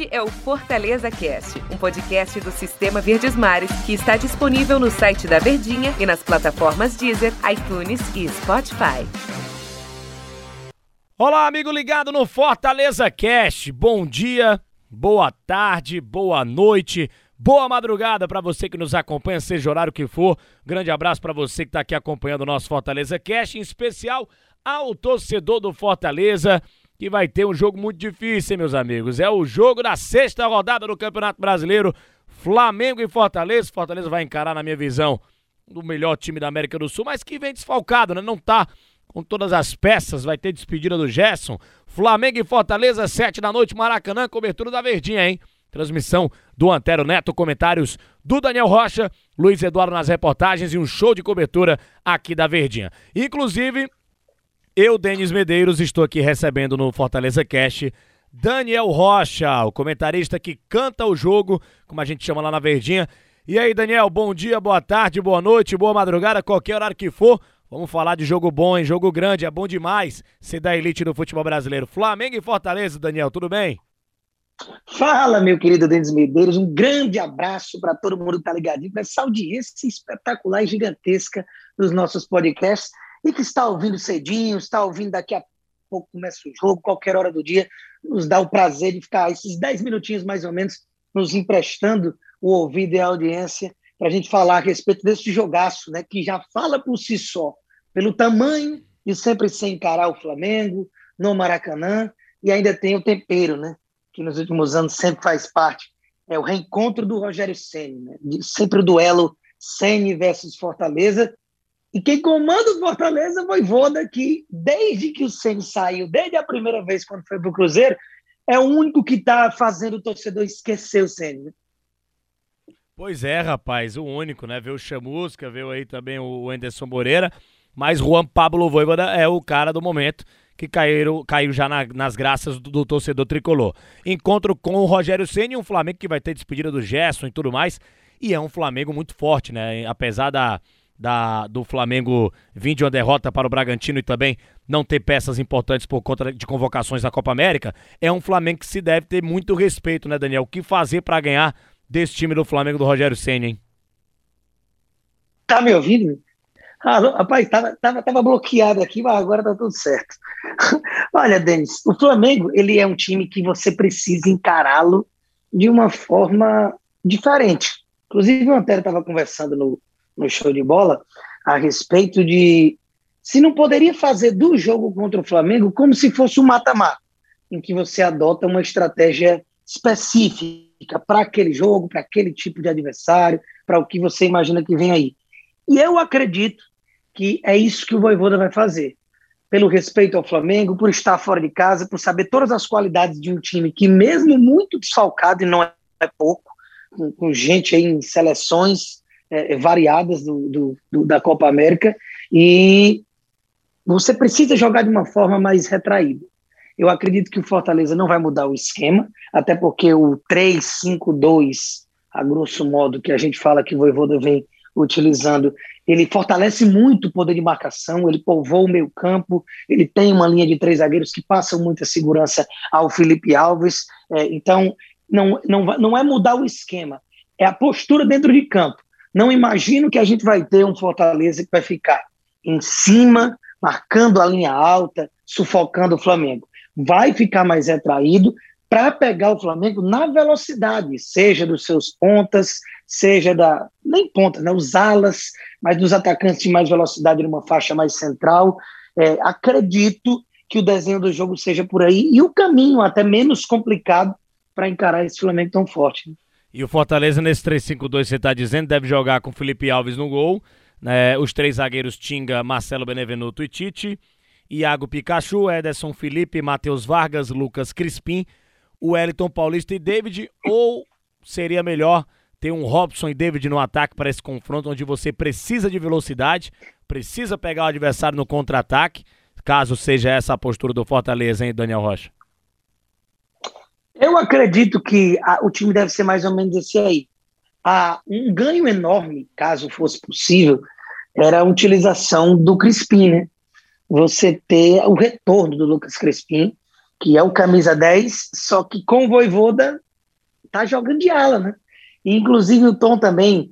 Este é o Fortaleza Cast, um podcast do Sistema Verdes Mares que está disponível no site da Verdinha e nas plataformas Deezer, iTunes e Spotify. Olá, amigo ligado no Fortaleza Cast. Bom dia, boa tarde, boa noite. Boa madrugada para você que nos acompanha, seja o horário que for. Grande abraço para você que está aqui acompanhando o nosso Fortaleza Cast, em especial ao torcedor do Fortaleza que vai ter um jogo muito difícil, hein, meus amigos. É o jogo da sexta rodada do Campeonato Brasileiro. Flamengo e Fortaleza. Fortaleza vai encarar, na minha visão, o melhor time da América do Sul, mas que vem desfalcado, né? Não tá com todas as peças. Vai ter despedida do Gerson. Flamengo e Fortaleza, sete da noite, Maracanã, cobertura da Verdinha, hein? Transmissão do Antero Neto, comentários do Daniel Rocha, Luiz Eduardo nas reportagens e um show de cobertura aqui da Verdinha. Inclusive, eu, Denis Medeiros, estou aqui recebendo no Fortaleza Cast Daniel Rocha, o comentarista que canta o jogo, como a gente chama lá na Verdinha. E aí, Daniel, bom dia, boa tarde, boa noite, boa madrugada, qualquer horário que for. Vamos falar de jogo bom, hein? Jogo grande, é bom demais ser da elite do futebol brasileiro. Flamengo e Fortaleza, Daniel, tudo bem? Fala, meu querido Denis Medeiros, um grande abraço para todo mundo que está ligadinho, para essa audiência espetacular e gigantesca dos nossos podcasts e que está ouvindo cedinho, está ouvindo daqui a pouco começa o jogo, qualquer hora do dia, nos dá o prazer de ficar esses 10 minutinhos mais ou menos nos emprestando o ouvido e a audiência para a gente falar a respeito desse jogaço, né, que já fala por si só, pelo tamanho de sempre se encarar o Flamengo no Maracanã e ainda tem o tempero, né, que nos últimos anos sempre faz parte, é o reencontro do Rogério Ceni, né, sempre o duelo Ceni versus Fortaleza e quem comanda o Fortaleza foi Voda, que desde que o Ceni saiu, desde a primeira vez quando foi para o Cruzeiro, é o único que está fazendo o torcedor esquecer o Ceni. Né? Pois é, rapaz, o único, né? Veio o Chamusca, veio aí também o Anderson Moreira, mas Juan Pablo Voivoda é o cara do momento que caiu, já na, nas graças do, do, torcedor tricolor. Encontro com o Rogério Ceni, um Flamengo que vai ter despedida do Gerson e tudo mais, e é um Flamengo muito forte, né? Apesar da da, do Flamengo vir de uma derrota para o Bragantino e também não ter peças importantes por conta de convocações da Copa América, é um Flamengo que se deve ter muito respeito, né, Daniel? O que fazer para ganhar desse time do Flamengo do Rogério Senna, hein? Tá me ouvindo? Ah, rapaz, tava, tava, tava bloqueado aqui, mas agora tá tudo certo. Olha, Denis, o Flamengo, ele é um time que você precisa encará-lo de uma forma diferente. Inclusive, o Antero estava conversando no, no show de bola a respeito de se não poderia fazer do jogo contra o Flamengo como se fosse um mata-mata, em que você adota uma estratégia específica para aquele jogo, para aquele tipo de adversário, para o que você imagina que vem aí. E eu acredito que é isso que o Voivoda vai fazer. Pelo respeito ao Flamengo, por estar fora de casa, por saber todas as qualidades de um time que, mesmo muito desfalcado, e não é pouco, com, com gente aí em seleções é, é, variadas do, do, do, da Copa América e você precisa jogar de uma forma mais retraída. Eu acredito que o Fortaleza não vai mudar o esquema, até porque o 3-5-2, a grosso modo, que a gente fala que o Voivoda vem utilizando, ele fortalece muito o poder de marcação, ele povoa o meio campo, ele tem uma linha de três zagueiros que passam muita segurança ao Felipe Alves, é, então não, não, não é mudar o esquema, é a postura dentro de campo. Não imagino que a gente vai ter um Fortaleza que vai ficar em cima, marcando a linha alta, sufocando o Flamengo. Vai ficar mais retraído para pegar o Flamengo na velocidade, seja dos seus pontas, seja da. nem pontas, né? Os alas, mas dos atacantes de mais velocidade numa faixa mais central. É, acredito que o desenho do jogo seja por aí e o caminho até menos complicado para encarar esse Flamengo tão forte. Né? E o Fortaleza, nesse 3-5-2, você está dizendo, deve jogar com Felipe Alves no gol. Né? Os três zagueiros Tinga, Marcelo Benevenuto e Tite. Iago Pikachu, Ederson Felipe, Matheus Vargas, Lucas Crispim, o Wellington Paulista e David. Ou seria melhor ter um Robson e David no ataque para esse confronto, onde você precisa de velocidade, precisa pegar o adversário no contra-ataque, caso seja essa a postura do Fortaleza, hein, Daniel Rocha? Eu acredito que a, o time deve ser mais ou menos esse aí. A, um ganho enorme, caso fosse possível, era a utilização do Crispim, né? Você ter o retorno do Lucas Crispim, que é o camisa 10, só que com o Voivoda tá jogando de ala, né? E, inclusive o Tom também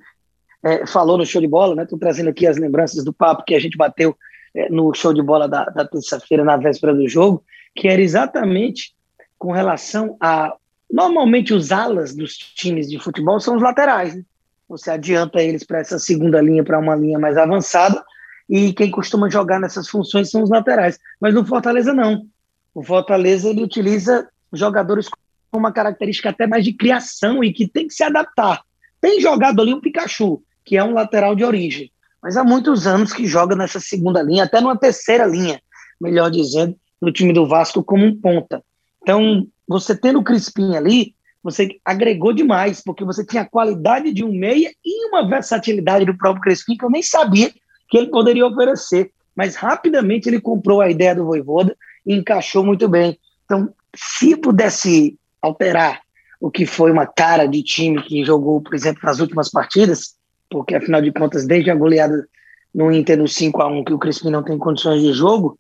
é, falou no show de bola, né? Estou trazendo aqui as lembranças do papo que a gente bateu é, no show de bola da, da terça-feira, na véspera do jogo, que era exatamente com relação a. Normalmente, os alas dos times de futebol são os laterais. Né? Você adianta eles para essa segunda linha, para uma linha mais avançada, e quem costuma jogar nessas funções são os laterais. Mas no Fortaleza, não. O Fortaleza ele utiliza jogadores com uma característica até mais de criação e que tem que se adaptar. Tem jogado ali um Pikachu, que é um lateral de origem, mas há muitos anos que joga nessa segunda linha, até numa terceira linha, melhor dizendo, no time do Vasco como um ponta. Então, você tendo o Crispim ali, você agregou demais, porque você tinha a qualidade de um meia e uma versatilidade do próprio Crispim que eu nem sabia que ele poderia oferecer. Mas rapidamente ele comprou a ideia do Voivoda e encaixou muito bem. Então, se pudesse alterar o que foi uma cara de time que jogou, por exemplo, nas últimas partidas, porque afinal de contas, desde a goleada no Inter no 5 a 1 que o Crispim não tem condições de jogo,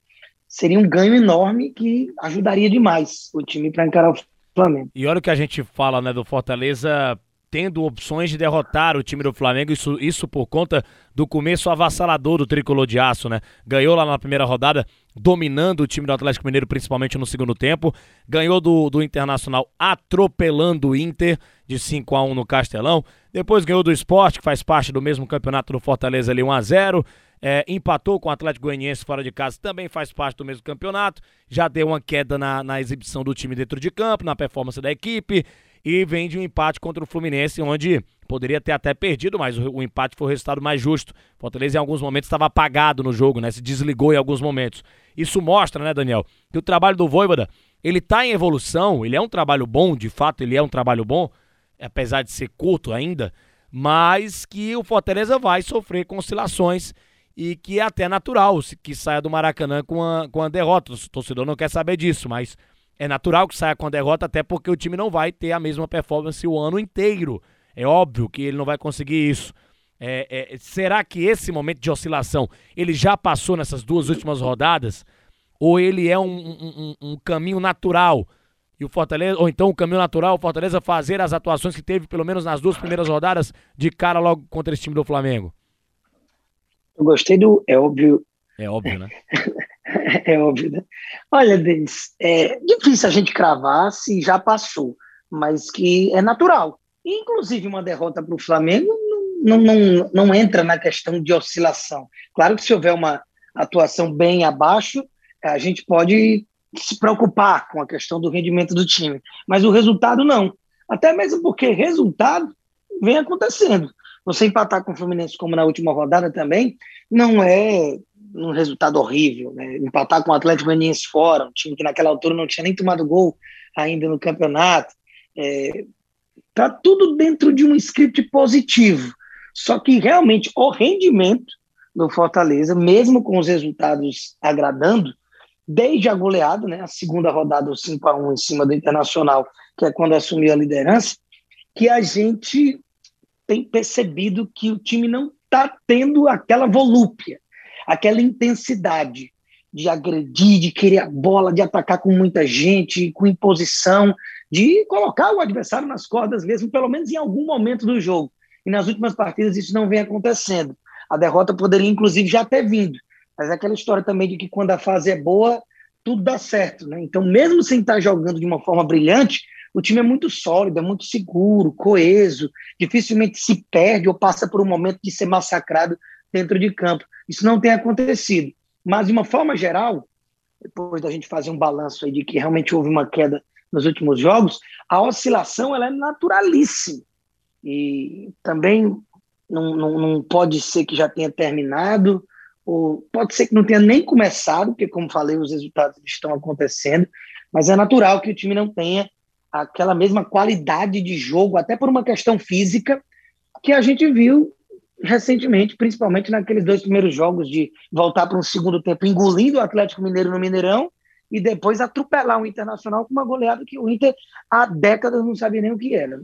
seria um ganho enorme que ajudaria demais o time para encarar o Flamengo. E olha o que a gente fala, né, do Fortaleza tendo opções de derrotar o time do Flamengo, isso, isso por conta do começo avassalador do tricolor de aço, né? Ganhou lá na primeira rodada, dominando o time do Atlético Mineiro, principalmente no segundo tempo. Ganhou do, do Internacional, atropelando o Inter de 5 a 1 no Castelão. Depois ganhou do Esporte, que faz parte do mesmo campeonato do Fortaleza ali, 1 a 0 é, empatou com o Atlético Goianiense fora de casa, também faz parte do mesmo campeonato. Já deu uma queda na, na exibição do time dentro de campo, na performance da equipe e vem de um empate contra o Fluminense, onde poderia ter até perdido, mas o, o empate foi o resultado mais justo. Fortaleza em alguns momentos estava apagado no jogo, né? Se desligou em alguns momentos. Isso mostra, né, Daniel, que o trabalho do Voivoda, ele está em evolução, ele é um trabalho bom, de fato, ele é um trabalho bom, apesar de ser curto ainda, mas que o Fortaleza vai sofrer com oscilações e que é até natural que saia do Maracanã com a, com a derrota. O torcedor não quer saber disso, mas é natural que saia com a derrota, até porque o time não vai ter a mesma performance o ano inteiro. É óbvio que ele não vai conseguir isso. É, é, será que esse momento de oscilação ele já passou nessas duas últimas rodadas? Ou ele é um, um, um caminho natural? E o Fortaleza, ou então o caminho natural, o Fortaleza fazer as atuações que teve, pelo menos nas duas primeiras rodadas, de cara logo contra esse time do Flamengo? Eu gostei do. É óbvio. É óbvio, né? É óbvio, né? Olha, Denis, é difícil a gente cravar se já passou, mas que é natural. Inclusive, uma derrota para o Flamengo não, não, não entra na questão de oscilação. Claro que se houver uma atuação bem abaixo, a gente pode se preocupar com a questão do rendimento do time, mas o resultado não. Até mesmo porque resultado vem acontecendo. Você empatar com o Fluminense, como na última rodada também, não é um resultado horrível, né? Empatar com o Atlético Goianiense fora, um time que naquela altura não tinha nem tomado gol ainda no campeonato. É, tá tudo dentro de um script positivo. Só que realmente o rendimento do Fortaleza, mesmo com os resultados agradando, desde a goleada, né, a segunda rodada, o 5 a 1 em cima do Internacional, que é quando assumiu a liderança, que a gente tem percebido que o time não está tendo aquela volúpia aquela intensidade de agredir, de querer a bola, de atacar com muita gente, com imposição, de colocar o adversário nas cordas mesmo, pelo menos em algum momento do jogo. E nas últimas partidas isso não vem acontecendo. A derrota poderia, inclusive, já ter vindo. Mas é aquela história também de que quando a fase é boa, tudo dá certo. Né? Então, mesmo sem estar jogando de uma forma brilhante, o time é muito sólido, é muito seguro, coeso, dificilmente se perde ou passa por um momento de ser massacrado dentro de campo. Isso não tem acontecido. Mas, de uma forma geral, depois da gente fazer um balanço aí de que realmente houve uma queda nos últimos jogos, a oscilação ela é naturalíssima. E também não, não, não pode ser que já tenha terminado, ou pode ser que não tenha nem começado, porque, como falei, os resultados estão acontecendo, mas é natural que o time não tenha aquela mesma qualidade de jogo, até por uma questão física, que a gente viu recentemente, principalmente naqueles dois primeiros jogos de voltar para um segundo tempo engolindo o Atlético Mineiro no Mineirão e depois atropelar o Internacional com uma goleada que o Inter há décadas não sabia nem o que era.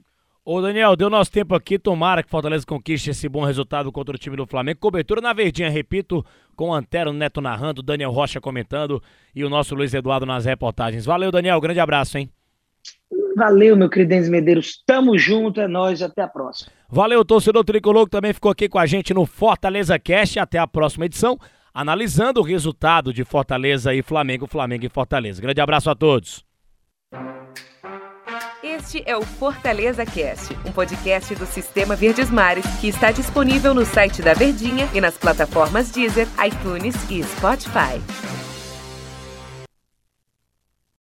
Ô Daniel, deu nosso tempo aqui, tomara que Fortaleza conquiste esse bom resultado contra o time do Flamengo. Cobertura na verdinha, repito, com o Antero Neto narrando, Daniel Rocha comentando e o nosso Luiz Eduardo nas reportagens. Valeu, Daniel, grande abraço, hein? Valeu, meu querido Denis Medeiros. Tamo junto, é nóis, até a próxima. Valeu, torcedor tricolor que também ficou aqui com a gente no Fortaleza Cast. Até a próxima edição, analisando o resultado de Fortaleza e Flamengo, Flamengo e Fortaleza. Grande abraço a todos. Este é o Fortaleza Cast, um podcast do Sistema Verdes Mares que está disponível no site da Verdinha e nas plataformas Deezer, iTunes e Spotify.